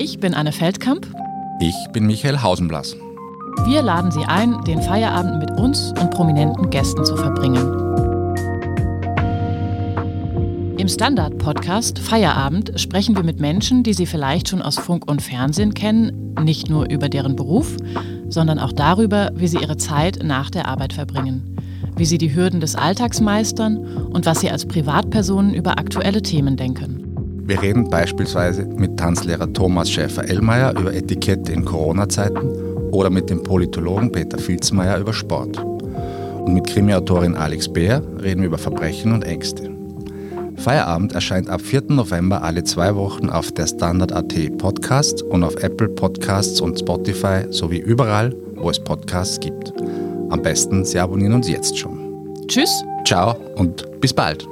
Ich bin Anne Feldkamp. Ich bin Michael Hausenblass. Wir laden Sie ein, den Feierabend mit uns und prominenten Gästen zu verbringen. Im Standard-Podcast Feierabend sprechen wir mit Menschen, die Sie vielleicht schon aus Funk und Fernsehen kennen, nicht nur über deren Beruf, sondern auch darüber, wie sie ihre Zeit nach der Arbeit verbringen, wie sie die Hürden des Alltags meistern und was sie als Privatpersonen über aktuelle Themen denken. Wir reden beispielsweise mit Tanzlehrer Thomas Schäfer-Ellmeier über Etikette in Corona-Zeiten oder mit dem Politologen Peter Filzmeier über Sport. Und mit Krimiautorin Alex Beer reden wir über Verbrechen und Ängste. Feierabend erscheint ab 4. November alle zwei Wochen auf der Standard.at Podcast und auf Apple Podcasts und Spotify sowie überall, wo es Podcasts gibt. Am besten, Sie abonnieren uns jetzt schon. Tschüss. Ciao und bis bald.